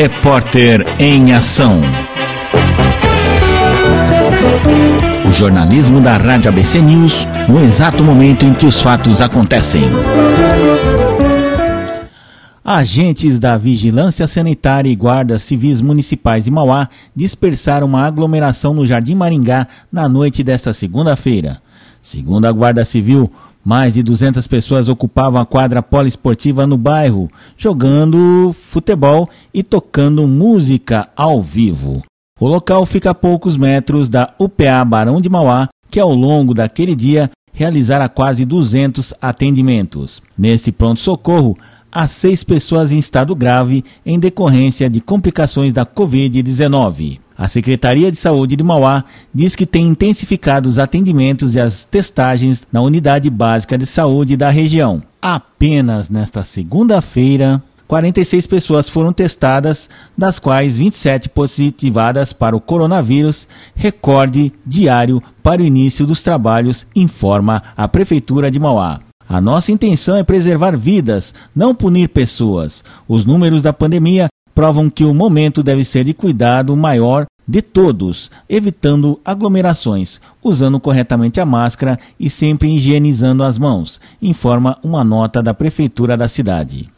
Repórter em Ação. O jornalismo da Rádio ABC News no exato momento em que os fatos acontecem. Agentes da Vigilância Sanitária e Guardas Civis Municipais de Mauá dispersaram uma aglomeração no Jardim Maringá na noite desta segunda-feira. Segundo a Guarda Civil, mais de 200 pessoas ocupavam a quadra poliesportiva no bairro, jogando futebol e tocando música ao vivo. O local fica a poucos metros da UPA Barão de Mauá, que ao longo daquele dia realizara quase 200 atendimentos. Neste pronto-socorro, há seis pessoas em estado grave em decorrência de complicações da Covid-19. A Secretaria de Saúde de Mauá diz que tem intensificado os atendimentos e as testagens na Unidade Básica de Saúde da região. Apenas nesta segunda-feira, 46 pessoas foram testadas, das quais 27 positivadas para o coronavírus, recorde diário para o início dos trabalhos, informa a Prefeitura de Mauá. A nossa intenção é preservar vidas, não punir pessoas. Os números da pandemia provam que o momento deve ser de cuidado maior de todos, evitando aglomerações, usando corretamente a máscara e sempre higienizando as mãos, informa uma nota da Prefeitura da cidade.